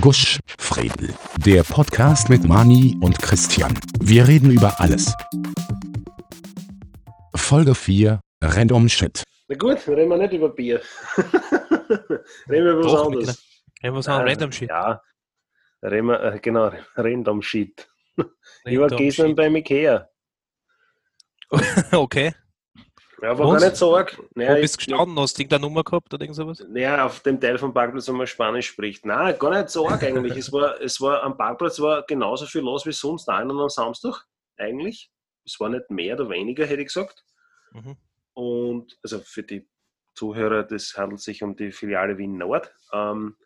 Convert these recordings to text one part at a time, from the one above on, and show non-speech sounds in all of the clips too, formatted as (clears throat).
Gusch, Fredel. Der Podcast mit Mani und Christian. Wir reden über alles. Folge 4. Random Shit. Na gut, reden wir nicht über Bier. (laughs) reden wir über was Doch, anderes. Reden wir an Äh, Random Shit. Ja, reden wir, äh, genau, Random Shit. (laughs) Ich war gestern Shit. beim Ikea. (laughs) Okay. Ja, war Und? gar nicht so arg. Wo Naja, bist du gestanden? Hast du irgendeine Nummer gehabt oder irgend sowas? Ja, auf dem Teil vom Parkplatz, wo man Spanisch spricht. Nein, gar nicht so arg eigentlich. es, war, es war am Parkplatz war genauso viel los wie sonst einen am Samstag, eigentlich. Es war nicht mehr oder weniger, hätte ich gesagt. Mhm. Und also für die Zuhörer, das handelt sich um die Filiale Wien Nord. Ähm,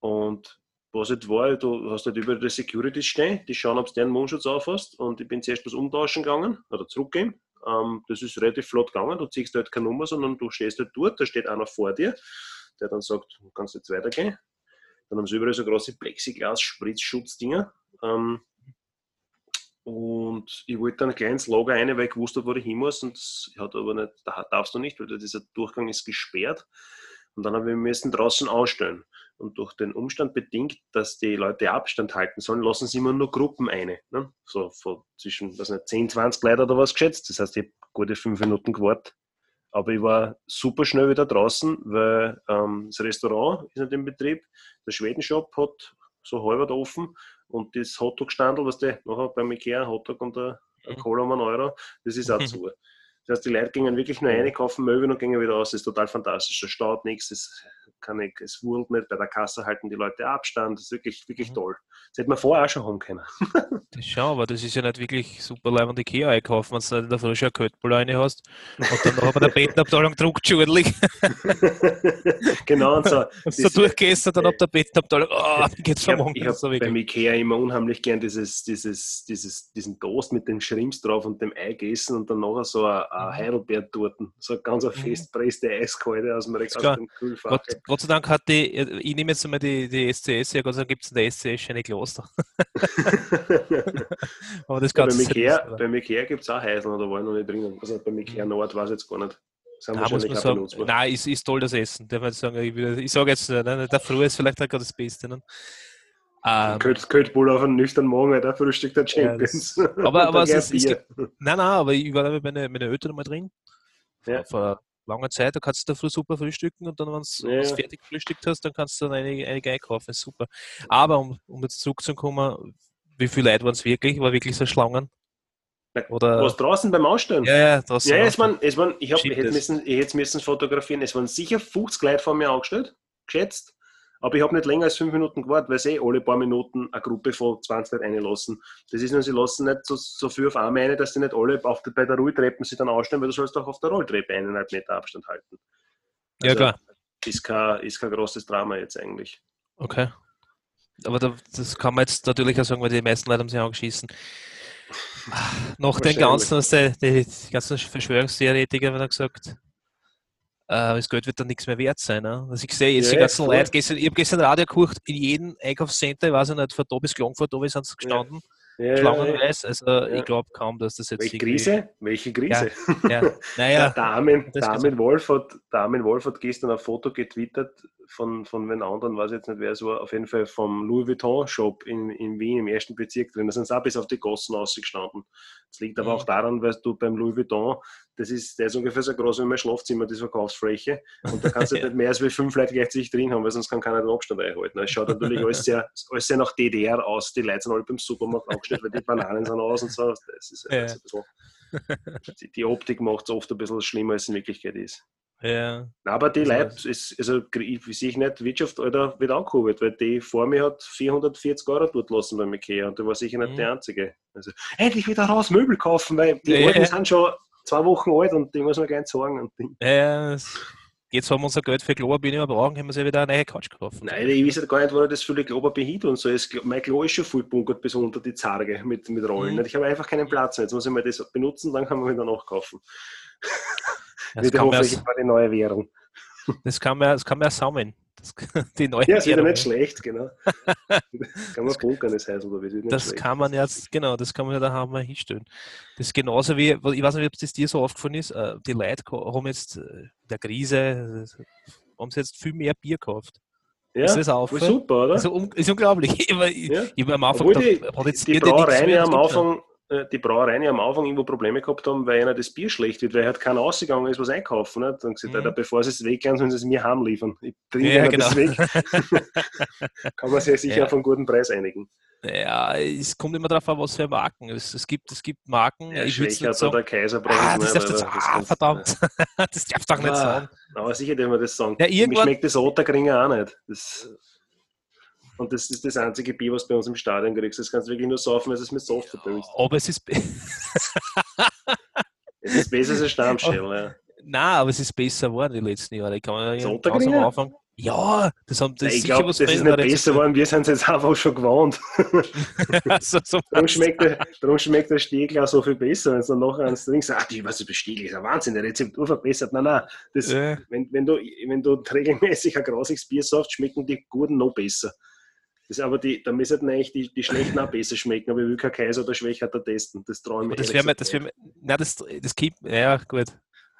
und was halt war, du hast halt über die Securities stehen, die schauen, ob du den Mundschutz aufhast. Und ich bin zuerst was umtauschen gegangen oder zurückgehen. Ähm, das ist relativ flott gegangen. Du ziehst halt keine Nummer, sondern du stehst halt dort, da steht einer vor dir, der dann sagt, du kannst jetzt weitergehen. Dann haben sie überall so große Plexiglas-Spritzschutzdinger. Ähm, und ich wollte dann gleich ins Lager rein, weil ich gewusst habe, wo ich hin muss. Und das hat aber nicht, da darfst du nicht, weil dieser Durchgang ist gesperrt. Und dann habe ich müssen draußen ausstellen. Und durch den Umstand bedingt, dass die Leute Abstand halten sollen, lassen sie immer nur Gruppen ein. Ne? So von zwischen was nicht, 10, 20 Leute oder was geschätzt. Das heißt, ich habe gute fünf Minuten gewartet. Aber ich war super schnell wieder draußen, weil ähm, das Restaurant ist nicht im Betrieb. Der Schwedenshop hat so halber offen und das Hotdog-Standel, was der nachher beim Ikea, Hotdog und ein, ein Mhm. Cola um einen Euro, das ist auch (laughs) zu. Das heißt, die Leute gingen wirklich nur rein, kaufen Möbel und gingen wieder aus. Das ist total fantastisch. Es staut nichts, es, kann nicht, es wurlt nicht. Bei der Kasse halten die Leute Abstand. Das ist wirklich, wirklich Mhm. toll. Das hätte man vorher auch schon haben können. (laughs) Schon, aber das ist ja nicht wirklich super leib und Ikea einkaufen, wenn du nicht in der Früh schon eine hast und dann noch bei der Bettenabteilung druckt ordentlich. (laughs) genau, und so. (laughs) Du Das- durchgehst dann ab der Bettenabteilung, oh, geht's Ich habe vermongen. hab so beim. Ikea immer unheimlich gern dieses, dieses, dieses, diesen Toast mit den Shrimps drauf und dem Ei gegessen und dann nachher so eine, eine Mhm. Heidelbeertorten. So eine ganz eine Mhm. festpresste Eiskalte aus dem, aus dem Kühlfach. Gott, Gott sei Dank hat die, ich nehme jetzt mal die, die SCS, ja Gott sei Dank gibt es in der SCS eine Kloster. Aber das Ja, halt oder? beim Ikea gibt es auch Heiseln, da war ich noch nicht drinnen. Also beim Ikea Nord weiß ich jetzt gar nicht. Sind Da muss man sagen, nein, ist, ist toll das Essen. Darf man sagen, ich, will- ich sage jetzt, ne, der Früh ist vielleicht gerade das Beste. Ne? Ähm, Könnte Könnte wohl auf einen nüchternen Morgen, weil der Frühstück der Ja, Champions. das- aber- (laughs) aber es es Bier. nein, nein, aber ich war da mit meinen meine Eltern mal drin. Ja. vor langer Zeit, da kannst du da früh super frühstücken und dann, wenn du Ja, fertig gefrühstückt hast, dann kannst du dann einige, einige einkaufen. Ist super. Aber um, um jetzt zurückzukommen, wie viele Leute waren es wirklich? War wirklich so Schlangen? Oder? Was draußen beim Ausstellen? Ja, ja, das Ja, es waren, es waren, ich, hab, ich, hätte müssen, ich hätte müssen fotografieren. Es waren sicher 50 Leute vor mir angestellt, geschätzt. Aber ich habe nicht länger als fünf Minuten gewartet, weil sie alle paar Minuten eine Gruppe von 20 Leuten reinlassen. Das ist nur, sie lassen nicht so, so viel auf einmal rein, dass sie nicht alle auf der, bei der Rolltreppe sich dann ausstellen, weil du sollst auch auf der Rolltreppe eineinhalb Meter Abstand halten. ja, klar. Ist kein, ist kein großes Drama jetzt eigentlich. Okay. Aber da, das kann man jetzt natürlich auch sagen, weil die meisten Leute haben sich angeschissen. Nach den ganzen, die, die, ganzen Verschwörungstheoretiker haben dann gesagt, äh, das Geld wird dann nichts mehr wert sein. Ne? Also ich sehe jetzt Ja, die ganzen. Leute, gestern, ich habe gestern Radio geguckt, in jedem Einkaufscenter, ich weiß ich nicht, von da bis Klagenfurt, da sind sie gestanden, Ja, schlangenweise. Also Ja. ich glaube kaum, dass das jetzt Welche Krise? Welche Krise? Ja, Der (laughs) naja, Damen, das Damen, Wolf hat, Damen Wolf hat gestern ein Foto getwittert von, von den anderen, weiß jetzt nicht wer es war, auf jeden Fall vom Louis Vuitton Shop in, in Wien im ersten Bezirk drin. Da sind sie auch bis auf die Gossen ausgestanden. Das liegt aber Mhm. auch daran, weil du beim Louis Vuitton, das ist, der ist ungefähr so groß wie mein Schlafzimmer, die Verkaufsfläche. Und da kannst du (laughs) Ja. nicht mehr als wie fünf Leute gleichzeitig drin haben, weil sonst kann keiner den Abstand einhalten. Es schaut natürlich alles sehr, alles sehr nach DDR aus. Die Leute sind alle beim Supermarkt angestellt, weil die Bananen sind aus und so. Das ist Ja. alles ein bisschen die Optik macht es oft ein bisschen schlimmer, als es in Wirklichkeit ist. Ja, Aber die Das Leute, ist, also ich sehe nicht, die Wirtschaft Alter, wird angekurbelt, weil die vor mir hat 440 Euro dort lassen beim Ikea und der war sicher nicht Mhm. die Einzige. Also endlich wieder raus Möbel kaufen, weil die Ja, Alten ja. sind schon zwei Wochen alt und die muss man gleich sagen. Und die, ja, jetzt haben wir unser Geld für Kloabine brauchen, können wir sich wieder eine neue Couch kaufen. nein, ich weiß gar nicht, wo das viele Klober behit und so. Es, mein Klo ist schon voll bunkert bis unter die Zarge mit, mit Rollen. Mhm. Ich habe einfach keinen Platz mehr. Jetzt muss ich mal das benutzen, dann kann man wieder nachkaufen. Das, man, hoffentlich ja- die neue Währung. das kann man, das kann man ja sammeln. Das, (laughs) die neue Ja, ist wieder nicht schlecht, genau. (laughs) kann man bunkern, das heißt, oder wie? Das schlecht. kann man jetzt, genau, das kann man ja daheim mal hinstellen. Das ist genauso wie, ich weiß nicht, ob das dir so aufgefallen ist, äh, die Leute haben jetzt äh, in der Krise, äh, haben sie jetzt viel mehr Bier gekauft. Ja, ist das voll super, oder? Also, ist unglaublich. (laughs) Ich, ich, Ja. ich hab am Anfang Obwohl die, die Brauereien am. Anfang, die Brauereien ja am Anfang irgendwo Probleme gehabt haben, weil ihnen das Bier schlecht wird, weil halt keiner ausgegangen ist, was einkaufen. Nicht? Dann gesagt, Mhm. Alter, bevor sie es weggehen, sollen sie es mir heimliefern. Ich trinke Ja, genau. das weg. (laughs) Kann man sich ja sicher Ja. auf einen guten Preis einigen. Ja, es kommt immer darauf an, was für Marken. Es, es, gibt, es gibt Marken, Ja, ich nicht sagen, oder Kaiser ah, das nicht, darfst du das ah, verdammt, (laughs) das darfst du doch nicht Ah, sagen. Aber sicher dürfen wir das sagen. Ja, Mir schmeckt das Ottergringer auch nicht. Das, und das ist das einzige Bier, was du bei uns im Stadion kriegst. Das kannst du wirklich nur saufen, weil es mit Soft verdünnst. Aber es ist, (laughs) Es ist besser als ein Stammschell. Ja. nein, aber es ist besser geworden die letzten Jahre. Ich kann ja ganz am? Anfang, ja, das haben das ich sicher glaube, was das ist nicht besser geworden. Wir sind es jetzt einfach schon gewohnt. (laughs) so, so Darum schmeckt, der, darum schmeckt der Stiegel auch so viel besser. Wenn du dann nachher eins trinkst, ach, die, was ist Stiegel? ist ein Wahnsinn, der Rezeptur verbessert. Nein, nein. Das, Ja. wenn, wenn, du, wenn du regelmäßig ein grausiges Bier saufst, schmecken die guten noch besser. Das, aber die, da müssen eigentlich die, die schlechten auch besser schmecken, aber ich will kein Kaiser oder Schwächer testen. Das traue ich mir das wäre mir, das wäre mir, nein, das, das ja, gut.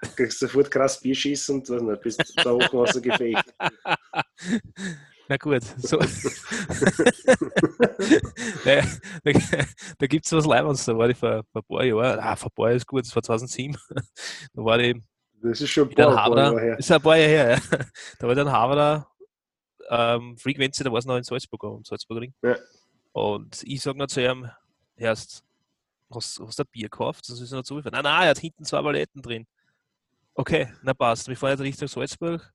nicht. kriegst sofort krass Bier schießen und weiß nicht, bist da hoch außer Gefecht. (laughs) Na gut, so. (laughs) da da, gibt es was Leibendes, da war ich vor, vor ein paar Jahren, ah, vor ein paar Jahren ist gut, das war 2007, da war ich Das ist schon ein paar, Jahre her. das ist ein paar Jahre her, ja. da war ich in Haverer, ähm, Frequency, da war es noch in Salzburg, am Salzburgring. Ja. Und ich sage noch zu ihm, erst, hast, hast du ein Bier gekauft? Das ist noch zugefahren. Nein, nein, er hat hinten zwei Paletten drin. Okay, na passt. Wir fahren jetzt Richtung Salzburg.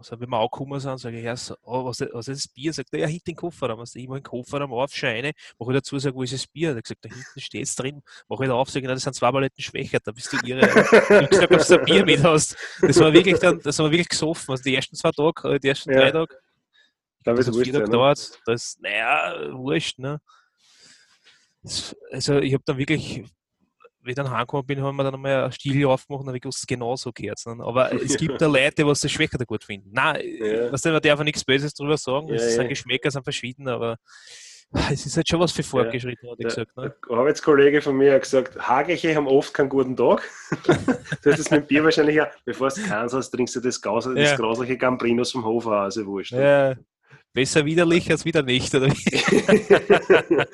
Also, wenn wir angekommen sind, sage ich erst, oh, was, ist- was ist das Bier? Sagt er, ja, hinten den Kofferraum. Also, ich mache den Kofferraum auf, Scheine, mache ich dazu, sage, wo ist das Bier? Er hat gesagt, da hinten steht es drin. Mache ich da auf, sage ich, das sind zwei Paletten schwächer, da bist du irre. ich gesagt, ob du ein Bier mit hast. Das war wirklich dann, das haben wir wirklich gesoffen. Also, die ersten zwei Tage, äh, die ersten Ja. drei Tage, Da das wird hat es vier Tage ne? gedauert. Das, naja, wurscht, ne? Also, ich habe dann wirklich, wie ich dann heimgekommen bin, haben wir dann einmal ein Stiel aufgemacht und habe ich gewusst, genau so gehört ne? Aber (laughs) es gibt da Leute, die das Schwächer gut finden. Nein, Ja. was man darf nichts Böses drüber sagen. Ja, es ja. sind Geschmäcker, sind verschieden, aber es ist halt schon was für fortgeschritten, hat ich Der, gesagt. Ne? der Arbeitskollege von mir hat gesagt, Hageche haben oft keinen guten Tag. du hast es mit Bier wahrscheinlich auch, bevor du keins hast, trinkst du das, Gaus, Ja. das grausliche Gambrinos vom Hof auch, also wurscht. Ja, besser widerlich als wieder nicht, oder wie? (laughs)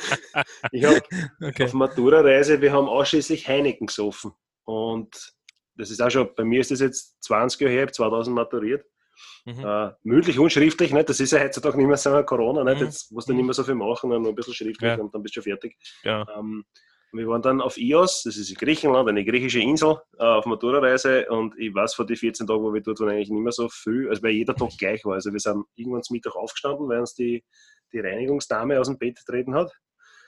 ich habe Okay. auf Matura-Reise, wir haben ausschließlich Heineken gesoffen. Und das ist auch schon, bei mir ist das jetzt 20 Jahre her, ich habe 2000 maturiert. Mhm. Äh, mündlich und schriftlich, nicht? das ist ja heutzutage nicht mehr so Corona, nicht? Mhm. jetzt musst du nicht mehr so viel machen, nur ein bisschen schriftlich Ja. und dann bist du schon fertig. Ja. Ähm, wir waren dann auf Ios, das ist in Griechenland, eine griechische Insel, äh, auf Matura-Reise und ich weiß von den 14 Tagen, wo wir dort waren, eigentlich nicht mehr so viel, also weil jeder Tag gleich war. Also wir sind irgendwann zum Mittag aufgestanden, weil uns die, die Reinigungsdame aus dem Bett getreten hat.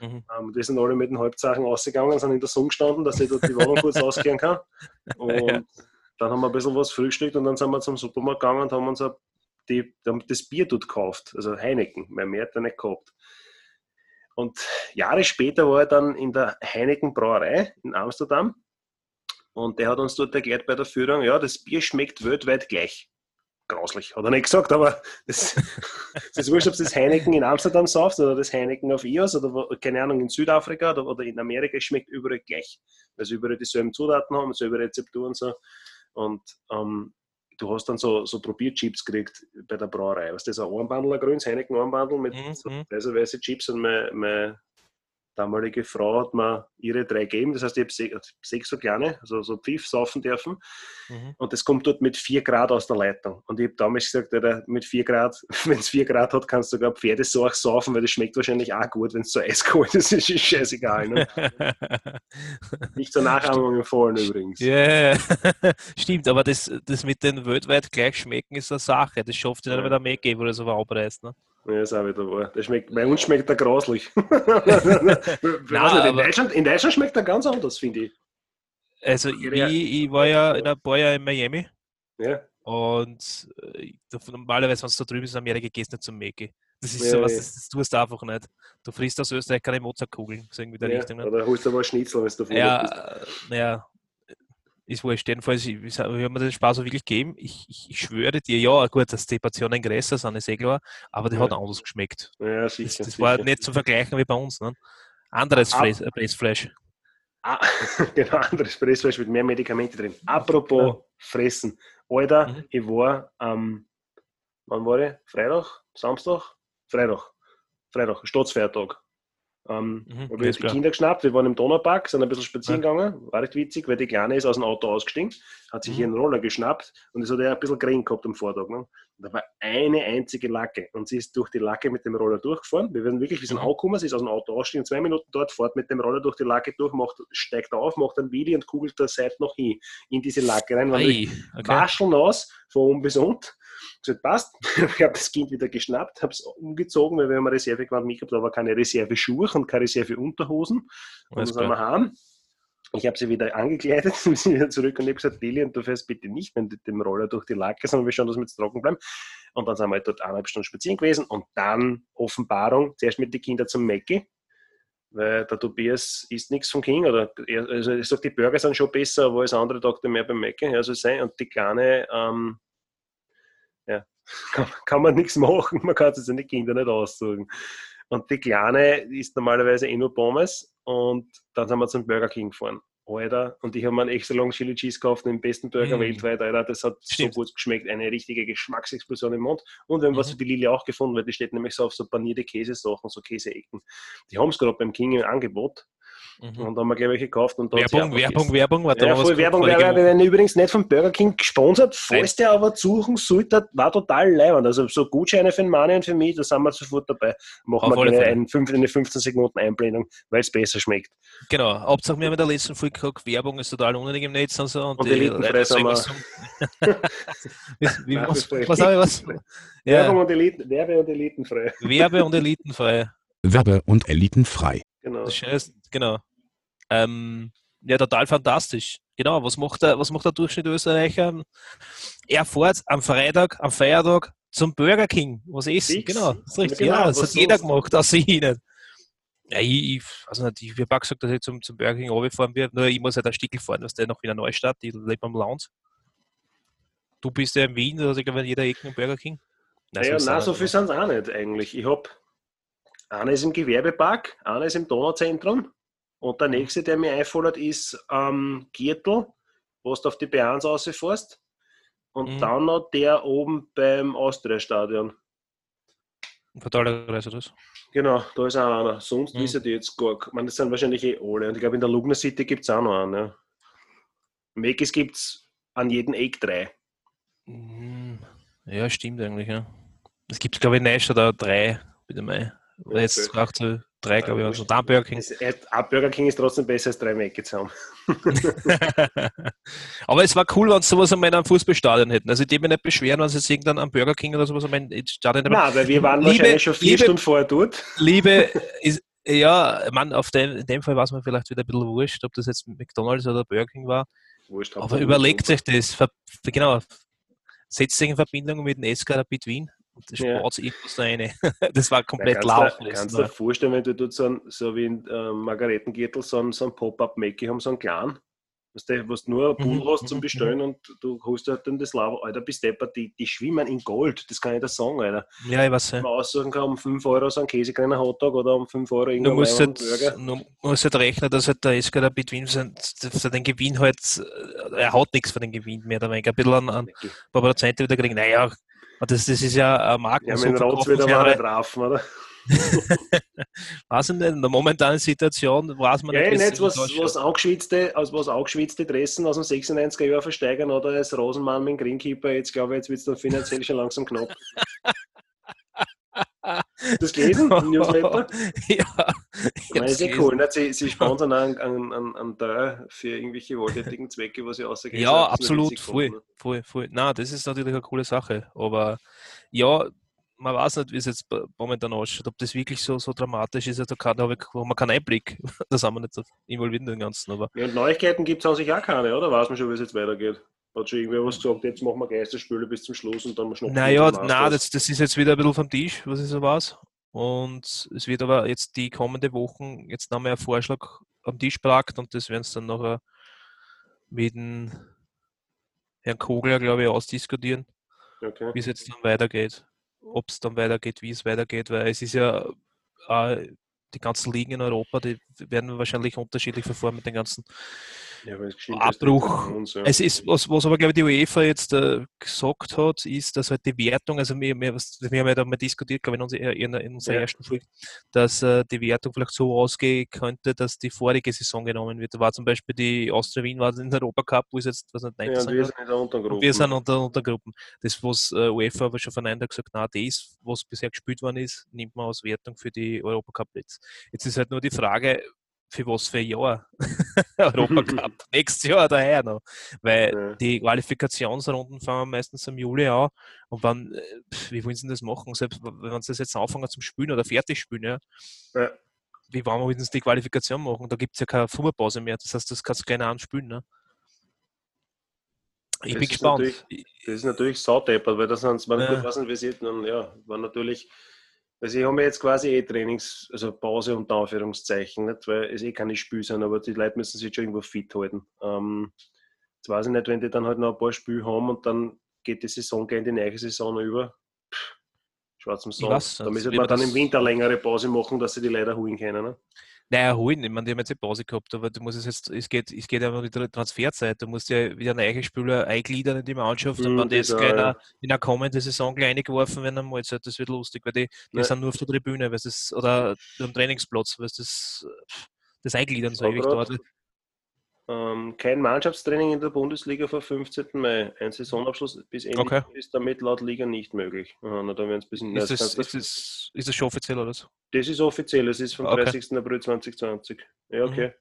Mhm. Ähm, wir sind alle mit den Halbsachen ausgegangen, sind in der Sonne gestanden, dass ich dort die Wohnung kurz (laughs) auskehren kann. Und Ja. dann haben wir ein bisschen was frühstückt und dann sind wir zum Supermarkt gegangen und haben uns die, haben das Bier dort gekauft, also Heineken, weil mehr hat er nicht gehabt. Und Jahre später war er dann in der Heineken Brauerei in Amsterdam und der hat uns dort erklärt bei der Führung, ja, das Bier schmeckt weltweit gleich. Grauslich, hat er nicht gesagt, aber das, (laughs) es ist wurscht, ob du das Heineken in Amsterdam saufst oder das Heineken auf IOS oder keine Ahnung, in Südafrika oder, oder in Amerika, es schmeckt überall gleich. Weil sie überall dieselben Zutaten haben, dieselbe Rezeptur und so. Und ähm, du hast dann so, so Probierchips gekriegt bei der Brauerei. Was das ein Armbandel, ein grünes Heineken Armbandel mit Mhm, so mhm. weiße Chips und meine, meine damalige Frau hat mir ihre drei gegeben. Das heißt, ich habe sechs, sechs so kleine, also so Pfiff saufen dürfen. Mhm. Und das kommt dort mit 4 Grad aus der Leitung. Und ich habe damals gesagt, Alter, mit 4 Grad, wenn es 4 Grad hat, kannst du sogar Pferdesauch saufen, weil das schmeckt wahrscheinlich auch gut, wenn es so eiskalt ist. (laughs) Das ist scheißegal. Ne? (laughs) Nicht zur Nachahmung empfohlen übrigens. Ja, (laughs) stimmt, aber das, das mit den weltweit gleich schmecken ist eine Sache. Das schafft ja nicht mehr der Mäcki, wo er so abreißt. Ne? Ja, ist auch wieder wahr. Schmeckt, bei uns schmeckt er grauslich. (laughs) Nicht, in, Deutschland, in Deutschland schmeckt er ganz anders, finde ich. Also ich, Ja. ich war ja in ein paar Jahren in Miami Ja, und äh, normalerweise, wenn du da drüben ist in Amerika, gehst du nicht zum Mäcki. Das ist Ja, so was, ja. das, das tust du einfach nicht. Du frisst aus Österreich keine Mozartkugeln, so irgendwie der ja. Richtung. Ne? Oder holst du aber Schnitzel, wenn du bist. Ja, äh, naja, ist wurscht. Jedenfalls, ich, haben mir den Spaß auch wirklich gegeben. Ich, ich, ich schwöre dir, ja, gut, dass die Portionen größer sind, ist eh klar, aber die Ja. hat anders geschmeckt. Ja, Das, sicher. das war sicher. nicht zu vergleichen wie bei uns. Ne? Anderes Fräs, äh, Pressfleisch. Ah, (laughs) genau, anderes Pressfleisch mit mehr Medikamente drin. Apropos Fressen. Alter, Mhm. ich war am wann war ich? Freitag? Samstag? Freitag. Freitag, Staatsfeiertag. Ähm, Mhm, habe ich die. Kinder geschnappt, wir waren im Donaupark, sind ein bisschen spazieren Ja. gegangen, war recht witzig, weil die Kleine ist aus dem Auto ausgestiegen, hat sich Mhm. hier einen Roller geschnappt und es hat ja ein bisschen Grün gehabt am Vortag. Ne? Und da war eine einzige Lacke und sie ist durch die Lacke mit dem Roller durchgefahren. Wir werden wirklich, wir sind Mhm. angekommen, sie ist aus dem Auto ausgestiegen, zwei Minuten dort, fährt mit dem Roller durch die Lacke durch, macht, steigt auf, macht einen Wheelie und kugelt der Seite noch hin in diese Lacke rein. Ei, okay. Wascheln aus, von oben bis unten. Gesagt, passt. (laughs) Ich habe das Kind wieder geschnappt, habe es umgezogen, weil wir haben eine Reservegewand mitgehabt, aber keine Reserve-Schuhe und keine Reserve-Unterhosen. Und Alles sind wir heim. Ich habe sie wieder angekleidet, (laughs) wir sind wieder zurück und ich habe gesagt, Lilian, du fährst bitte nicht mit dem Roller durch die Lacke, sondern wir schauen, dass wir jetzt trocken bleiben. Und dann sind wir halt dort eineinhalb Stunden spazieren gewesen und dann Offenbarung, zuerst mit den Kindern zum Mackie, weil der Tobias isst nichts vom King, oder er, also er sagt, die Burger sind schon besser, aber alles andere Tag mehr beim Mackie, ja, soll sein. Und die Kleine, ähm, kann, kann man nichts machen, man kann es den Kindern nicht aussuchen. Und die Kleine isst normalerweise eh nur Pommes und dann sind wir zum Burger King gefahren. Alter, und ich habe mir einen extra langen Chili Cheese gekauft, den besten Burger Mm. weltweit, Alter. Das hat Stimmt. so gut geschmeckt, eine richtige Geschmacksexplosion im Mund. Und wir haben was Mhm. für die Lili auch gefunden, weil die steht nämlich so auf so panierte Käsesachen, so Käseecken. Die haben es gerade beim King im Angebot Mhm. und haben wir gleich welche gekauft. Und da Werbung, Werbung. Werbung. Warte, Ja, mal, was voll Werbung, die Werbung. Wir werden übrigens nicht vom Burger King gesponsert. Falls der aber suchen sollte, war total leibend. Also so Gutscheine für den Mani und für mich, da sind wir sofort dabei. Machen Auf wir fünf- eine 15 Sekunden Einblendung, weil es besser schmeckt. Genau, Hauptsache wir haben in der letzten Folge gesagt, Werbung ist total unnötig im Netz und so. Und, Und die Elitenfrei Leute sind wir- sagen, (laughs) was, wie, was, was habe ich was? Werbung Ja, und Eliten, Werbe- und Elitenfrei. Werbe- und Elitenfrei. Werbe- und elitenfrei. Genau. Das Schöne genau. Ähm, ja, total fantastisch. Genau, was macht der, was macht der Durchschnitt Österreicher? Er fährt am Freitag, am Feiertag zum Burger King was essen. Fix. Genau, das ist richtig. Genau, ja, das hat jeder gemacht, außer ich nicht. Ja, ich, ich also nicht, ich habe auch gesagt, dass ich zum, zum Burger King runterfahren werde, nur ich muss halt ein Stickel fahren, was der noch wieder Neustadt, ich lebe am Land. Du bist ja in Wien, also ich glaube, in jeder Ecke ein Burger King. Naja, ist nein, so viel sind es auch nicht eigentlich. Ich habe, einer ist im Gewerbepark, einer ist im Donauzentrum und der nächste, der mir einfällt, ist ähm, Giertel, wo du auf die B1 rausfährst. Und Mhm. dann noch der oben beim Austria-Stadion. Totaler Reise das. Genau, da ist auch einer. Sonst Mhm. wissen die jetzt gar Ich meine, das sind wahrscheinlich eh alle. Und ich glaube, in der Lugner City gibt es auch noch einen. Ja. Mekis gibt es an jedem Eck drei. Mm, Ja, stimmt eigentlich, ja. Es gibt, glaube ich, in Neustadt auch drei, bitte mal. Oder jetzt Okay. auch zu drei, glaube ich, also da Burger King. Ein Burger King ist trotzdem besser als drei Mekis haben. (laughs) Aber es war cool, wenn sie sowas einmal in einem Fußballstadion hätten. Also ich würde mich nicht beschweren, wenn sie jetzt irgendeinen am Burger King oder sowas einmal ins Stadion hätten. Nein, weil wir waren Liebe- wahrscheinlich schon vier liebe- Stunden vorher dort. Liebe (laughs) ist, ja, man, auf dem, in dem Fall war es mir vielleicht wieder ein bisschen wurscht, ob das jetzt McDonalds oder Burger King war. Wurscht, Aber überlegt euch das, ver, genau, setzt sich in Verbindung mit dem SK Rapid Wien Ja. da rein. (laughs) Das war Ja, komplett kannst laut. du- Kannst du dir vorstellen, wenn du dort so, ein, so wie in äh, Margaretengürtel so ein, so ein Pop-Up-Mackie haben, so einen kleinen, was du was nur ein Pool Mhm, hast zum mhm, Bestellen und du holst halt dann das Lava, Alter, bis deppert, die, die schwimmen in Gold, das kann ich dir sagen, Alter. Ja, ich weiß. Wenn Ja. man aussuchen kann, um 5 Euro so einen Käsekreiner Hotdog oder um 5 Euro Du irgendeinen musst, Wein halt, Burger. du musst halt rechnen, dass halt der SK Wien sein, für den Gewinn halt, äh, er hat nichts für den Gewinn mehr oder weniger. Ein bisschen an, ein paar Prozente wieder kriegen. Naja, das, das ist ja ein Marken. Ja, so mit Rotz wieder mal andere- nicht rauf, oder? (laughs) Weiß ich nicht, in der momentanen Situation weiß man Ja, nicht, nicht, was, was, angeschwitzte, also was angeschwitzte Dressen aus dem 96er Jahr versteigern oder als Rosenmann mit dem Greenkeeper. Jetzt glaube ich, jetzt wird es dann finanziell schon langsam knapp. (laughs) Das gelesen? Im (laughs) Newsletter? ja. Meine, ist ja cool. Sie, sie (laughs) sponsern einen, einen, einen, Teil für irgendwelche wohltätigen Zwecke, was ich ausgegeben Ja, absolut, voll, voll, voll. Na, das ist natürlich eine coole Sache. Aber ja, man weiß nicht, wie es jetzt momentan ausschaut, ob das wirklich so, so dramatisch ist. Da, kann, da habe ich, wo man keinen Einblick. (laughs) Da sind wir nicht so involviert in dem Ganzen. Aber Ja, und Neuigkeiten gibt es an sich auch keine, oder? Weiß man schon, wie es jetzt weitergeht? Hat schon irgendwer was gesagt, jetzt machen wir Geisterspiele bis zum Schluss und dann schnappen wir naja, na, das, das ist jetzt wieder ein bisschen vom Tisch, was ich so weiß. Und es wird aber jetzt die kommende Wochen jetzt nochmal ein Vorschlag am Tisch plagt und das werden sie dann nachher mit dem Herrn Kogler, glaube ich, ausdiskutieren. Okay. wie es jetzt dann weitergeht. Ob es dann weitergeht, wie es weitergeht, weil es ist ja äh, die ganzen Ligen in Europa, die werden wahrscheinlich unterschiedlich verfahren mit den ganzen Ja, Abbruch. uns, ja. Es ist, was, was aber, glaube ich, die UEFA jetzt äh, gesagt hat, ist, dass halt die Wertung, also wir, wir, wir haben ja da mal diskutiert, glaube ich, in, unserer- in, in unserer Ja. ersten Folge, dass äh, die Wertung vielleicht so ausgehen könnte, dass die vorige Saison genommen wird. Da war zum Beispiel die Austria Wien war in der Europacup, wo es jetzt, was nicht, Ja, 19 und wir sind in der Untergruppe. und wir sind unter, unter Gruppen. Das, was äh, UEFA aber schon verneint hat, gesagt, na, das, was bisher gespielt worden ist, nimmt man als Wertung für die Europacup-Plätze. Jetzt ist halt nur die Frage, für was (laughs) für ein Jahr (laughs) Europacup? Nächstes Jahr daher noch. Weil Ja. die Qualifikationsrunden fangen meistens im Juli an. Und wann, wie wollen sie das machen? Selbst wenn sie das jetzt anfangen zum Spielen oder fertig spielen, ja, Ja. wie wollen sie die Qualifikation machen? Da gibt es ja keine Sommerpause mehr. Das heißt, das kannst du gerne anspielen. Ne? Ich Das bin gespannt. Das ist natürlich saudeppert, weil das sonst, man Ja. gut weiß nicht, wie sieht, dann, ja, war natürlich, also ich habe jetzt quasi eh Trainings, also Pause unter Anführungszeichen, nicht, weil es eh keine Spiele sind, aber die Leute müssen sich schon irgendwo fit halten. Ähm, jetzt weiß ich nicht, wenn die dann halt noch ein paar Spiele haben und dann geht die Saison gegen die neue Saison über. Pff, Schwarzem Song. Da wir man dann im Winter längere Pause machen, dass sie die leider holen können. Ne? Naja, holen. Ich meine, die haben jetzt eine Pause gehabt, aber du musst es jetzt, es geht, es geht ja um die Tra- Transferzeit. Du musst ja wieder neue Spieler eingliedern in die Mannschaft und Mhm, wenn die jetzt das auch, gleich in ja. in einer kommenden Saison gleich eingeworfen werden, dann Mahlzeit, das wird lustig, weil die, die Ja. sind nur auf der Tribüne, weil das, oder am Trainingsplatz, weil das, das Eingliedern ewig grad. dauert. Ähm, kein Mannschaftstraining in der Bundesliga vor 15. Mai. Ein Saisonabschluss bis Ende Okay. ist damit laut Liga nicht möglich. Aha, na, da werden ein bisschen Ist das, ist, das, ist das schon offiziell oder so? das ist offiziell, es ist vom Okay. 30. April 2020. Ja, okay.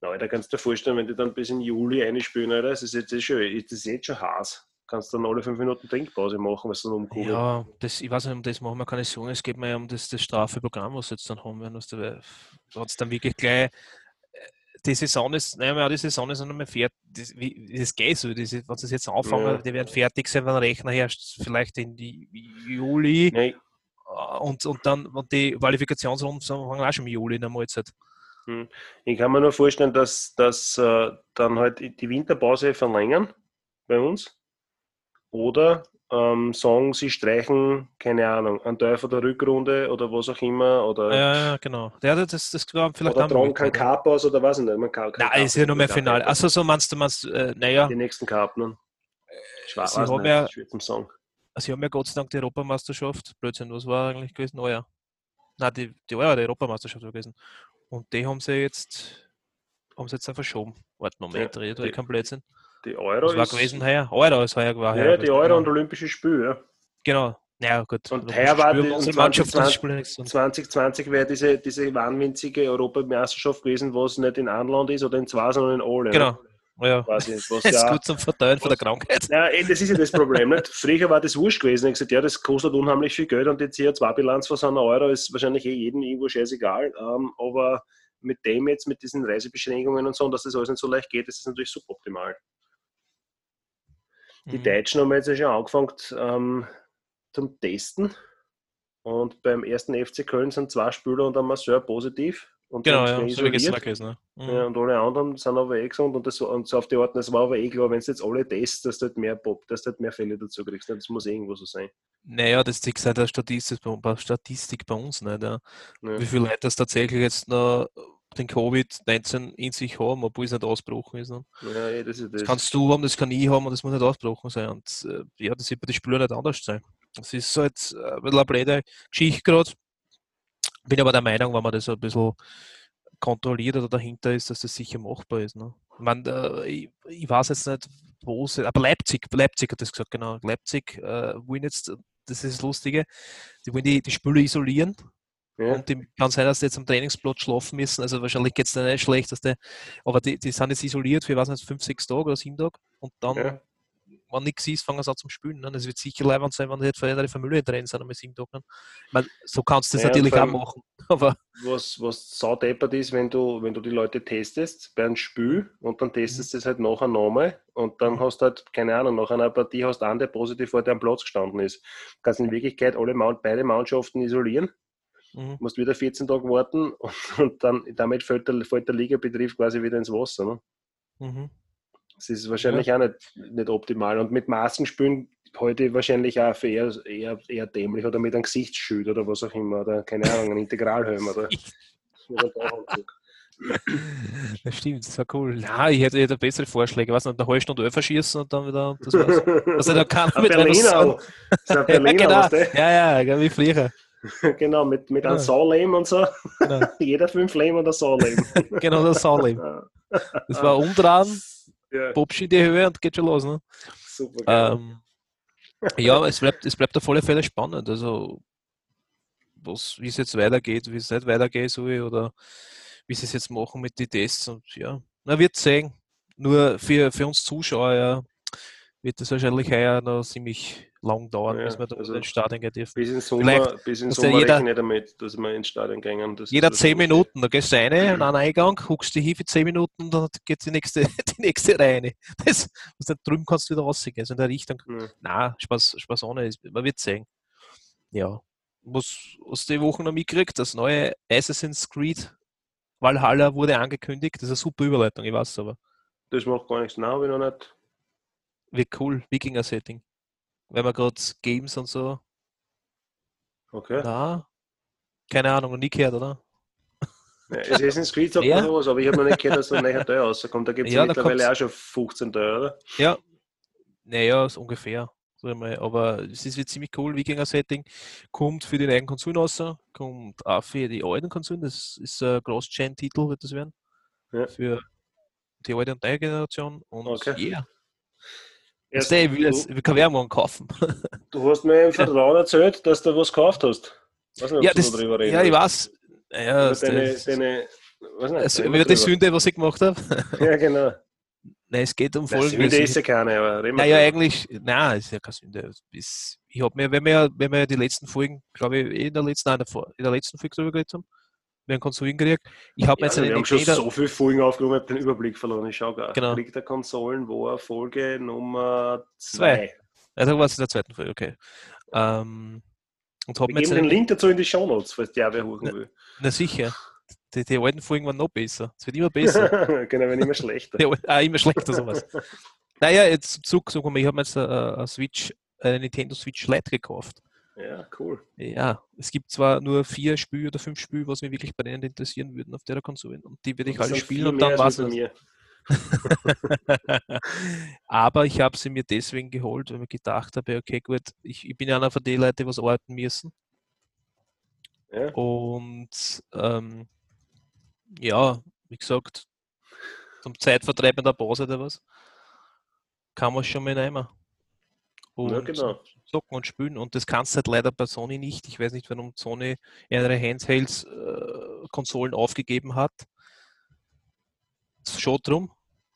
Na, da kannst du dir vorstellen, wenn die dann bis in Juli einspielen, Alter, das ist jetzt eh schon, das ist jetzt schon Heiß. Kannst dann alle fünf Minuten Trinkpause machen, was dann umkugelt. Ja, das, ich weiß nicht, um das machen wir keine Sorgen. Es geht mir ja um das, das Strafeprogramm, was sie jetzt dann haben werden. Da hat es dann wirklich gleich. Die Saison ist, nein, ja, die Saison ist noch nicht mehr fertig. Das, wie, das geht so. Das, wenn sie jetzt anfangen, Ja. die werden fertig sein, wenn der Rechner herrscht, vielleicht in die Juli. Nein, Äh, Und, und dann, und die Qualifikationsrunden fangen auch schon im Juli in der Mahlzeit. ich kann mir nur vorstellen, dass, dass äh, dann halt die Winterpause verlängern bei uns. Oder ähm, sagen, sie streichen, keine Ahnung, einen Teil von der Rückrunde oder was auch immer. Oder, Ja, ja, genau. Ja, das, das war vielleicht oder tragen möglich, kein oder? Cup aus oder was nicht. Man kann, kein Nein, ist ja nur mehr Finale. einfach. Also so meinst du, meinst, äh, naja, Die nächsten Cup dann. Schwarz, sie haben nicht, ja- schwer zum Sagen. Also, sie haben ja Gott sei Dank die Europameisterschaft. Blödsinn, was war eigentlich gewesen? Oh ja. Nein, die, die war ja die Europameisterschaft gewesen. Und die haben sie jetzt, haben sie jetzt verschoben. Warte, Moment, Ja, ich kein Blödsinn. Die Euro Was war ist, gewesen heuer? Euro ist heuer war Ja, heuer die Euro genau. und Olympische Spiele. Ja. Genau. Ja, gut. Und Da heuer war die- unsere und Mannschaft, 2020 das spielt nichts. Und 2020 wäre diese, diese wahnwitzige Europameisterschaft gewesen, was nicht in einem Land ist oder in zwei, sondern in alle. Genau. Ja. Quasi, was Das (laughs) ist ja, gut zum Verteilen von der Krankheit. ja, eh, das ist ja das Problem. Nicht? Früher war das wurscht gewesen. Ich gesagt, ja, das kostet unheimlich viel Geld und die CO2-Bilanz von so einer Euro ist wahrscheinlich eh jedem irgendwo scheißegal. Ähm, aber mit dem jetzt, mit diesen Reisebeschränkungen und so, und dass das alles nicht so leicht geht, ist das natürlich suboptimal. Die Mhm. Deutschen haben jetzt ja schon angefangen ähm, zum Testen. Und beim ersten FC Köln sind zwei Spieler und ein Masseur positiv. Und Genau, ja. So wie gewesen. Ne? Mhm. Ja, und alle anderen sind aber eh gesund und, das, und so auf die Art, das war aber eh klar, wenn du jetzt alle testest, dass du halt mehr Pop, dass du halt mehr Fälle dazu kriegst. Das muss irgendwo so sein. Naja, das ist eine Statistik, bei- Statistik bei uns nicht. Ja. Ja. Wie viele Leute das tatsächlich jetzt noch den Covid-19 in sich haben, obwohl es nicht ausgebrochen ist. Ne? Ja, eh, das ist das. Das kannst du haben, das kann ich haben und das muss nicht ausgebrochen sein. Und äh, ja, das wird bei den Spielern nicht anders sein. Das ist halt äh, ein eine blöde Geschichte gerade. Bin aber der Meinung, wenn man das ein bisschen kontrolliert oder dahinter ist, dass das sicher machbar ist. Ne? Ich, mein, äh, ich, ich weiß jetzt nicht, wo es aber Leipzig, Leipzig hat das gesagt, genau. Leipzig äh, wollen jetzt, das ist das Lustige, die wollen die, die Spieler isolieren ja. und die, kann sein, dass die jetzt am Trainingsplatz schlafen müssen. Also wahrscheinlich geht es dann nicht schlecht, dass die, aber die, die sind jetzt isoliert für, weiß nicht, fünf, sechs Tage oder sieben Tage. Und dann, Ja. wenn nichts ist, fangen sie an zum Spielen. Ne? Das wird sicher leibend sein, wenn die für ihre Familie drin sind, einmal sieben Tage. Ne? Ich mein, so kannst du das Ja, natürlich auch machen. (laughs) Aber Was, was saudeppert ist, wenn du, wenn du die Leute testest bei einem Spiel und dann testest du es halt nachher nochmal und dann Mhm. hast du halt, keine Ahnung, nach einer Partie hast du einen, der positiv vor dir am Platz gestanden ist. Du kannst in Wirklichkeit alle, beide Mannschaften isolieren mhm. musst wieder 14 Tage warten und, (laughs) und dann damit fällt der, fällt der Ligabetrieb quasi wieder ins Wasser. Ne? Mhm. Das ist wahrscheinlich auch nicht, nicht optimal. Und mit Maskenspielen heute wahrscheinlich auch für eher, eher, eher dämlich oder mit einem Gesichtsschild oder was auch immer oder keine Ahnung, ein Integralhelm oder. (laughs) Das stimmt, das war cool. Ja, ich hätte, ich hätte bessere Vorschläge. Was, eine halbe Stunde Öl verschießen und dann wieder. Das war's. (laughs) Also da kann Ein mit Berliner, das ist ein Berliner, ja, genau. du? ja, ja, wie früher. (laughs) Genau, mit, mit einem Genau. Saulehm und so. Genau, (laughs) Jeder fünf Lehm und ein Saulehm. (laughs) genau das. Ja, Das war umdrehen, ja, Popsch in die Höhe und geht schon los. Ne? super geil. Ähm, ja, es bleibt, es bleibt auf alle Fälle spannend. Also, was, wie es jetzt weitergeht, wie es nicht weitergehen soll oder wie sie es jetzt machen mit den Tests. Und ja, na, wird sehen. Nur für, für uns Zuschauer ja, wird das wahrscheinlich heuer noch ziemlich lang dauern, Ja, bis wir da also ins Stadion gehen dürfen. Bis in Sommer, bis in muss ja Sommer jeder- rechne damit, dass wir ins Stadion gehen. Jeder das 10 muss ich- Minuten, da gehst du rein, an einen (clears throat) Eingang, guckst dich hin für 10 Minuten, dann geht die nächste, (laughs) die nächste Reihe. Das, was da drüben kannst du wieder rausgehen, also in der Richtung. Ja. Na, Spaß, Spaß ohne, ist- man wird sehen. Ja. Was aus die Woche noch mitgekriegt, das neue Assassin's Creed Valhalla wurde angekündigt. Das ist eine super Überleitung, ich weiß aber. Das macht gar nichts. Nein, habe ich noch nicht. Wie cool, Wikinger-Setting. Wenn man gerade Games und so. Okay. Na, keine Ahnung, nie gehört, oder? Ja, Assassin's Creed sagt Ja. sowas, aber ich habe noch nicht gehört, dass da ein neuer Teil rauskommt. Da gibt es Ja, mittlerweile auch schon 15 Teile, oder? Ja, naja, ist ungefähr. Aber es ist ziemlich cool, Wikinger-Setting. Kommt für die neuen Konsolen raus, kommt auch für die alten Konsolen. Das ist ein Cross-Gen-Titel, wird das werden. Ja. Für die alte und neue Generation. Und Okay. yeah. Erst, will jetzt, du, ich kann Werbung kaufen. (laughs) du hast mir im Vertrauen erzählt, dass du was gekauft hast. Weiß nicht, ob ja, du das, darüber reden ja, ich weiß. Ja, das, deine, das, deine, weiß nicht, also, wir über die. Sünde, was ich gemacht habe. Ja, genau. (laughs) Nein, es geht um Nein, Sünde folgendes. ist ja keine, aber reden wir Naja, eigentlich, nein, ist ja keine Sünde. Ich habe mir, wenn wir, wenn wir die letzten Folgen, glaube ich, eh in der letzten, nein, in der letzten Folge drüber geredet haben, wir haben Konsolen gekriegt. Ich habe Ja, jetzt wir haben schon so viele Folgen aufgenommen, ich habe den Überblick verloren. Ich schaue gar Genau. Kriegt der Konsolen, wo er Folge Nummer Zwei. 2. also was in der zweiten Folge, okay. Ähm, und habe Wir mir jetzt geben den Link dazu in die Show Notes, falls der wer huchen will. na sicher, die, die alten Folgen waren noch besser. Es wird immer (laughs) besser. genau, wenn immer schlechter. Ja, ah, immer schlechter sowas. Naja, jetzt mal, ich habe mir jetzt eine, eine Switch, eine Nintendo Switch Lite gekauft. Ja, cool. Ja, es gibt zwar nur vier Spiele oder fünf Spiele, was mich wirklich brennend interessieren würden auf der Konsole. Und die werde ich alle sind spielen und dann das. mir. (laughs) Aber ich habe sie mir deswegen geholt, weil ich gedacht habe, okay, gut, ich, ich bin ja einer von den Leuten, die was arbeiten müssen. Ja. Und ähm, ja, wie gesagt, zum Zeitvertreib in der Pause oder was, kann man schon mal nehmen. Und Ja, genau. zocken und spielen. Und das kannst du halt leider bei Sony nicht. Ich weiß nicht, warum Sony ihre Handhelds äh, Konsolen aufgegeben hat. Schon drum.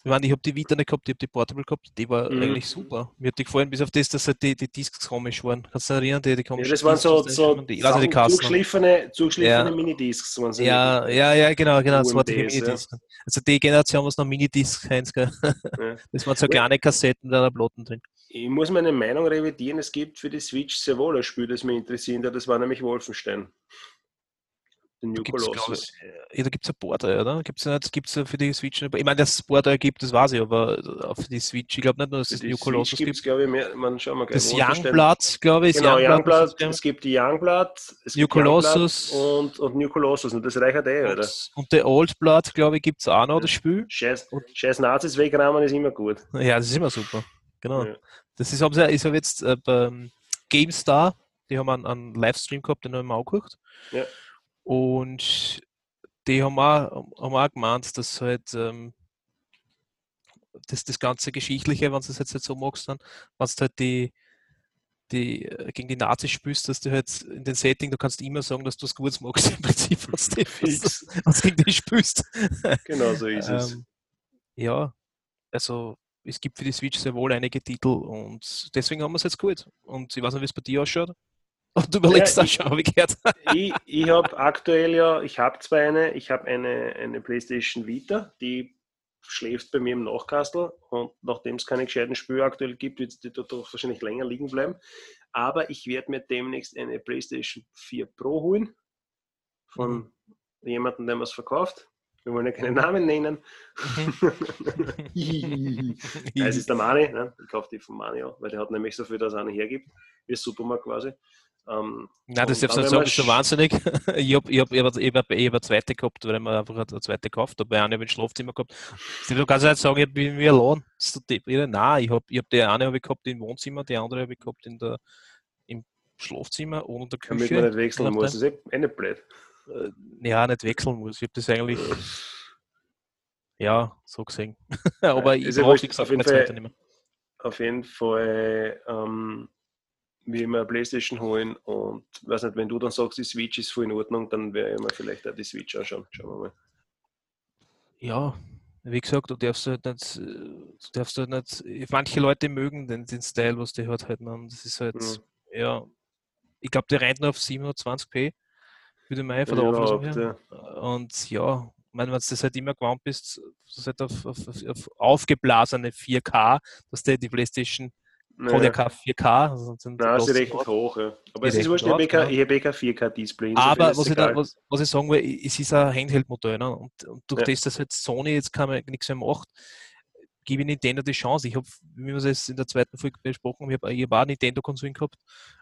Ich meine, ich habe die Vita nicht gehabt, ich habe die Portable gehabt, die war Mhm. eigentlich super. Mir hat die gefallen, bis auf das, dass halt die, die Discs komisch waren. Kannst du dich erinnern, die, die Ja, komischen das waren so, so die, also die zugeschliffene, zugeschliffene Ja. Minidiscs. waren Ja, ja, ja, genau, genau. Das war die UMDs, ja. Minidiscs. Also die Generation, was noch Minidiscs gell? Ja. (laughs) Das waren so Ja. kleine Kassetten mit einer Platten drin. Ich muss meine Meinung revidieren. Es gibt für die Switch sehr wohl ein Spiel, das mich interessiert hat. Das war nämlich Wolfenstein. The New Gibt's, Colossus. ich, ja, da gibt es ja Border, oder? Gibt es gibt's ja für die Switch. Ich meine, dass es Border gibt, das weiß ich, aber äh, für die Switch, ich glaube nicht nur, dass es New Switch Colossus gibt es, glaube ich, mehr. Man, schauen wir gleich. Das Youngblood, glaube ich, das Genau, Youngblood, Youngblood, das es gibt die Youngblood, es New Colossus. und, und New Colossus. Und das reicht eh, oder? und, der Old Blood, glaube ich, gibt es auch noch, das Spiel. Scheiß, Und- Scheiß Nazis wegrammen ist immer gut. Ja, das ist immer super. Genau. Ja. Das ist, haben ich habe jetzt äh, beim GameStar, die haben einen, einen Livestream gehabt, den habe ich mir auch geguckt. Ja. Und die haben auch, haben auch gemeint, dass halt ähm, das, das ganze Geschichtliche, wenn du es jetzt nicht so magst, dann, wenn du halt die, die äh, gegen die Nazis spielst, dass du halt in den Setting, du kannst immer sagen, dass du es gut magst (laughs) im Prinzip, wenn du wenn's gegen die spielst. Genau so ist es. Ähm, ja, also es gibt für die Switch sehr wohl einige Titel und deswegen haben wir es jetzt gut. Und ich weiß nicht, wie es bei dir ausschaut. Und du überlegst Ja, ich- schon, habe ich gehört. ich habe aktuell ja, ich habe zwar eine, ich habe eine, eine PlayStation Vita, die schläft bei mir im Nachkastel und nachdem es keine gescheiten Spiele aktuell gibt, wird die dort wahrscheinlich länger liegen bleiben. Aber ich werde mir demnächst eine PlayStation 4 Pro holen von jemandem, der was verkauft. Wir wollen ja keinen Namen nennen. (laughs) (laughs) Es ist der Mani, ne? ich kaufe die von Mani auch, weil der hat nämlich so viel, dass er eine hergibt, wie Supermarkt quasi. Ähm, Nein, das darfst du nicht sagen, man bist du wahnsinnig. (laughs) ich habe ich hab, ich hab, ich hab, ich hab eine zweite gehabt, weil ich einfach eine zweite gekauft habe. Eine habe ich im Schlafzimmer gehabt. Du kannst nicht sagen, ich bin wie allein. Ist Nein, ich habe ich hab die eine habe ich gehabt im Wohnzimmer, die andere habe ich gehabt in der, im Schlafzimmer und in der damit Küche. man nicht wechseln muss. Das ist eh, eh nicht blöd. Äh, Ja, nicht wechseln muss. Ich habe das eigentlich, ja, so gesehen. (laughs) Aber ich ist brauche, gesagt, Auf jeden Fall-. Auf jeden Fall, ähm, wie immer eine Playstation holen und weiß nicht, wenn du dann sagst, die Switch ist voll in Ordnung, dann werde ich mir vielleicht auch die Switch anschauen. Schauen wir mal. Ja, wie gesagt, du darfst halt nicht, du darfst halt nicht, manche Leute mögen den, den Style, was die halt halt machen. Das ist halt, Mhm. ja, ich glaube, der rennt nur auf 720p, würde ich meinen, von der Ja, Auflösung her. Und ja, ich meine, wenn du das halt immer gewohnt bist, das halt auf, auf, auf, auf aufgeblasene 4K, dass der die Playstation Ja. kann ja kein 4K. Also sind Nein, sie rechnet hoch. Ja. Aber Die es ist wurscht, ich habe ich kein 4K-Display. Aber was ich, da, was, was ich sagen will, es ist ein Handheld-Motor. Ne? Und, und durch Ja. das, dass jetzt Sony jetzt kann man nichts mehr macht, gebe ich Nintendo die Chance. Ich habe, wie wir es in der zweiten Folge besprochen haben, ich habe ich hab auch Nintendo-Konsolen gehabt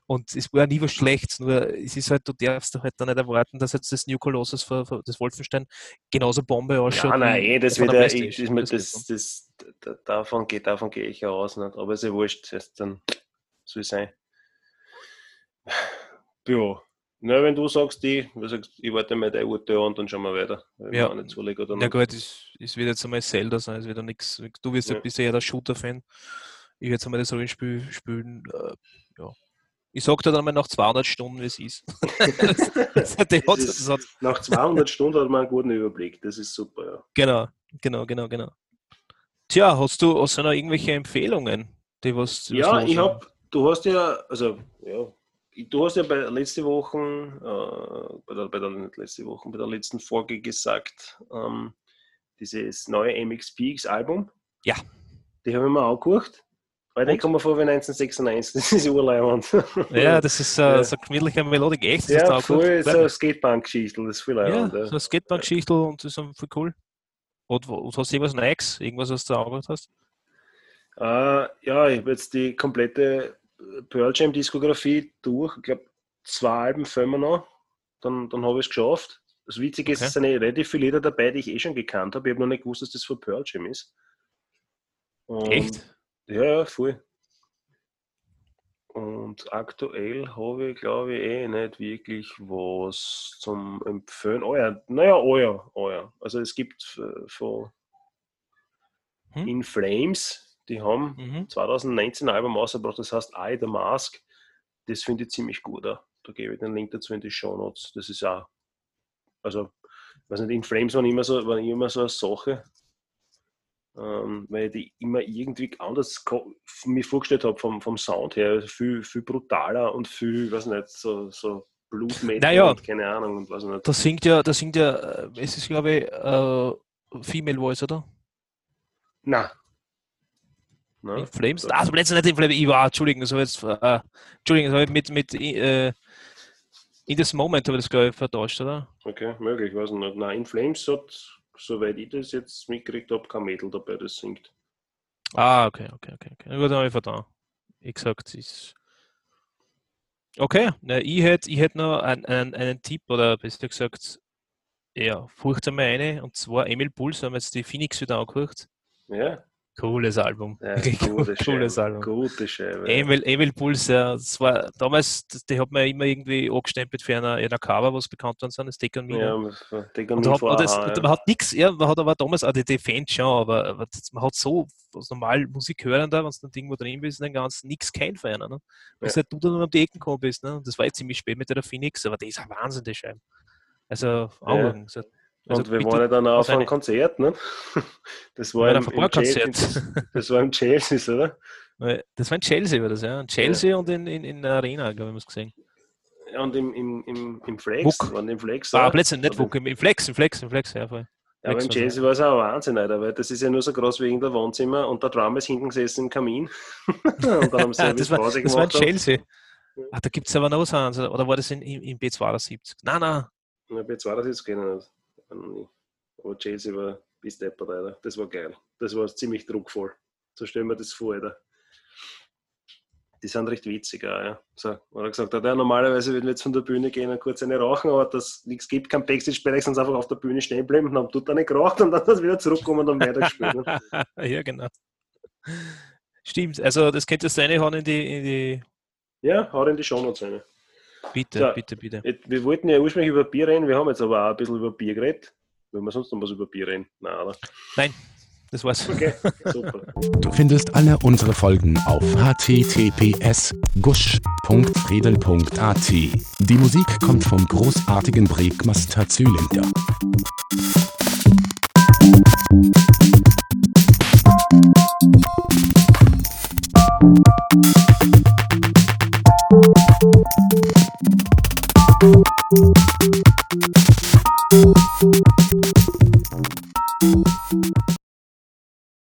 und es war nie was Schlechtes. Nur es ist halt, du darfst halt dann nicht erwarten, dass jetzt das New Colossus für, für das Wolfenstein genauso Bombe ausschaut. Ja, nein, eh, das von wird der ja, ich, das, Das das, das, da- davon, geht, davon gehe ich aus. Nicht? Aber es ist ja wurscht, das dann soll es sein. Ja. Na, wenn du sagst, die, du sagst, ich warte mal dein Urteil an, dann schauen wir weiter. Ja. nicht zulegen oder Ja gut, es, es wird jetzt einmal Zelda sein, es wird ja nichts. Du wirst ja Ja. bisher der Shooter-Fan. Ich werde jetzt einmal das Rollenspiel spielen. Äh, ja. Ich sag dir dann mal nach 200 Stunden, wie es ist. (laughs) das, hat, (laughs) Das das ist- hat, Nach 200 Stunden hat man einen guten Überblick. Das ist super, ja. genau, genau, genau, genau. Tja, hast du, hast du noch irgendwelche Empfehlungen? Die was, was Ja, los ich habe, du hast ja, also, ja, du hast ja bei letzte Woche, äh, bei, der, bei der nicht letzte Woche, bei der letzten Folge gesagt, ähm, dieses neue MXPX Album. Ja. Die habe ich mir angehört. Weil ich komme vor wie 1996, das ist urleibend. (laughs) Ja, das ist Ja. so eine gemütliche Melodik. Echt? das ja, voll so Bleib- eine Skatepunk-Geschichte, das ist viel Ja, leibend. so Ja. eine Skatebank-Geschichte und das ist voll cool. Und, und hast du irgendwas Neues? Irgendwas, was du angehört hast? Äh, ja, ich habe jetzt die komplette Pearl Jam Diskografie durch. Ich glaube, zwei Alben fehlen noch. Dann, dann habe ich es geschafft. Das Witzige ist, Okay. es sind eh relativ viele Lieder dabei, die ich eh schon gekannt habe. Ich habe noch nicht gewusst, dass das von Pearl Jam ist. Und, Echt? Ja, ja, voll. Und aktuell habe ich, glaube ich, eh nicht wirklich was zum Empfehlen. Oh ja, naja, oh ja, oh ja. Also es gibt äh, von Hm? In Flames, die haben Mhm. 2019 ein Album rausgebracht, das heißt I the Mask. Das finde ich ziemlich gut. Auch. Da gebe ich den Link dazu in die Show Notes. Das ist auch, also, ich weiß nicht, In Flames waren immer so, waren immer so eine Sache, ähm, weil ich die immer irgendwie anders mir vorgestellt habe vom, vom Sound her. Also Viel, viel brutaler und viel, weiß nicht, so, so Blutmetal Naja. und keine Ahnung und weiß nicht. Da singt ja, da singt ja, äh, es ist glaube ich äh, Female Voice, oder? Na. Na, In Flames? so- Ah, also letztens nicht in Flames, ich war, Entschuldigung, so jetzt, äh, Entschuldigung, das habe ich mit, mit äh, In this Moment habe ich das glaube ich vertauscht, oder? Okay, möglich, weiß ich nicht. Nein, In Flames hat, soweit ich das jetzt mitgekriegt habe, kein Mädel dabei, das singt. Ah, okay, okay, okay. okay. Gut, dann habe ich vertan. Ich gesagt, es ist. Okay, na, ich hätte ich hätt noch einen, einen, einen Tipp oder besser gesagt, ja, furcht einmal eine und zwar Emil Puls, haben wir jetzt die Phoenix wieder angehört. Ja, Cooles Album. ja (laughs) gute cooles. Album. Gute Scheibe. Emil, Emil Puls, ja, das war damals, das, die hat man immer irgendwie angestempelt für einer, einer Cover, was bekannt worden sind, das Take on Me. Ja, man- kann Und, nie hat, und, das, ja. man hat nichts, ja, man hat aber damals auch die, die Fans schon, aber, aber das, man hat so, als normal Musik hören da, wenn du dann irgendwo drin bist, dann ganz nichts kein für einen. Ne? Bis Ja. halt du dann um die Ecken gekommen bist. Ne? Das war jetzt ziemlich spät mit der Phoenix, aber die ist ein Wahnsinn, die Scheibe. Also, Augen. Also, also Und wir bitte- waren ja dann auch auf einem eine- Konzert, ne? (laughs) Das wir war, waren im, im Chelsea, das war im (laughs) Chelsea, oder? Das war in Chelsea, war das, ja. In Chelsea und in, in, in der Arena, glaube ich, haben wir es gesehen. Ja, und im, im, im, im Flex, waren im Flex Ah. Plötzlich nicht Wuck, im im Flex, im Flex, im Flex, ja, voll. Ja, aber im Chelsea war es auch ein Wahnsinn, Alter, weil das ist ja nur so groß wie irgendein Wohnzimmer und der Drum ist hinten gesessen im Kamin. (laughs) und dann haben sie ein das war, Pause das war in. Chelsea. Ja. Ah, da gibt es aber noch was anderes. Oder war das in, in, in B72? Nein, nein. Ja, bei zwei das jetzt kennen nicht. Aber Chelsea war bis deppert, Alter. Das war geil. Das war ziemlich druckvoll. So stellen wir das vor, Alter. die sind recht witzig auch, ja. So, oder gesagt hat, ja, normalerweise würden wir jetzt von der Bühne gehen und kurz eine rauchen, aber das nichts gibt, kein Backstage-Bereich, sonst einfach auf der Bühne stehen bleiben und haben dort eine geraucht und dann (laughs) das wieder zurückkommen und dann weiter gespielt. Ne? (laughs) ja, genau. Stimmt, also das könnte du reinhauen in die, in die. Ja, hau in die Shownotes rein. Bitte, so, bitte, bitte. Wir wollten ja ursprünglich über Bier reden, wir haben jetzt aber auch ein bisschen über Bier geredet. Wollen wir sonst noch was über Bier reden? Nein, oder? Nein, das war's. Okay, super. (laughs) Du findest alle unsere Folgen auf https gusch.redel.at. Die Musik kommt vom großartigen Breakmaster Zylinder. you